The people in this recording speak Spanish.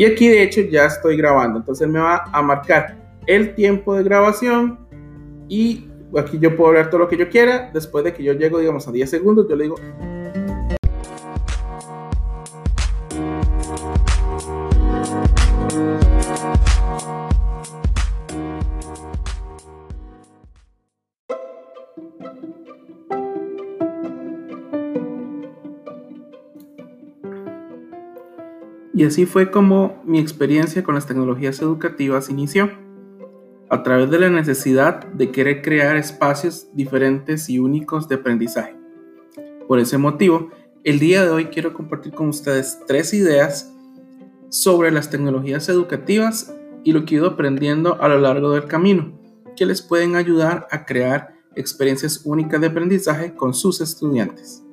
Y aquí de hecho ya estoy grabando, entonces me va a marcar el tiempo de grabación y aquí yo puedo hablar todo lo que yo quiera. Después de que yo llego, digamos, a 10 segundos, yo le digo Y así fue como mi experiencia con las tecnologías educativas inició, a través de la necesidad de querer crear espacios diferentes y únicos de aprendizaje. Por ese motivo, el día de hoy quiero compartir con ustedes tres ideas sobre las tecnologías educativas y lo que he ido aprendiendo a lo largo del camino, que les pueden ayudar a crear experiencias únicas de aprendizaje con sus estudiantes.